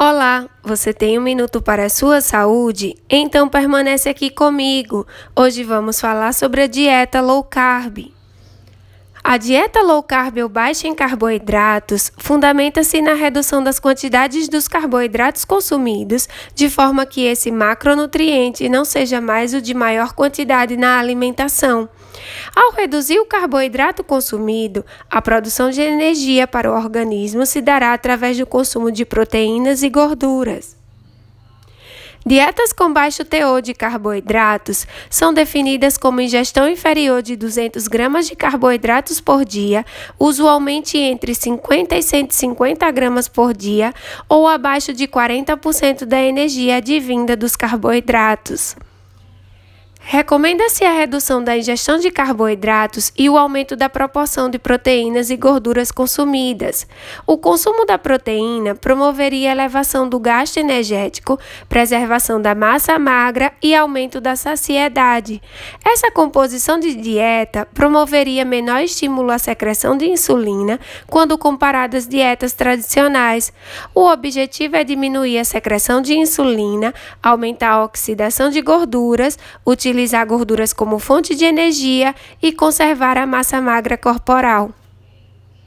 Olá, você tem um minuto para a sua saúde? Então permanece aqui comigo. Hoje vamos falar sobre a dieta low carb. A dieta low carb ou baixa em carboidratos fundamenta-se na redução das quantidades dos carboidratos consumidos, de forma que esse macronutriente não seja mais o de maior quantidade na alimentação. Ao reduzir o carboidrato consumido, a produção de energia para o organismo se dará através do consumo de proteínas e gorduras. Dietas com baixo teor de carboidratos são definidas como ingestão inferior de 200 gramas de carboidratos por dia, usualmente entre 50 e 150 gramas por dia, ou abaixo de 40% da energia advinda dos carboidratos. Recomenda-se a redução da ingestão de carboidratos e o aumento da proporção de proteínas e gorduras consumidas. O consumo da proteína promoveria elevação do gasto energético, preservação da massa magra e aumento da saciedade. Essa composição de dieta promoveria menor estímulo à secreção de insulina quando comparado às dietas tradicionais. O objetivo é diminuir a secreção de insulina, aumentar a oxidação de gorduras, utilizar utilizar gorduras como fonte de energia e conservar a massa magra corporal.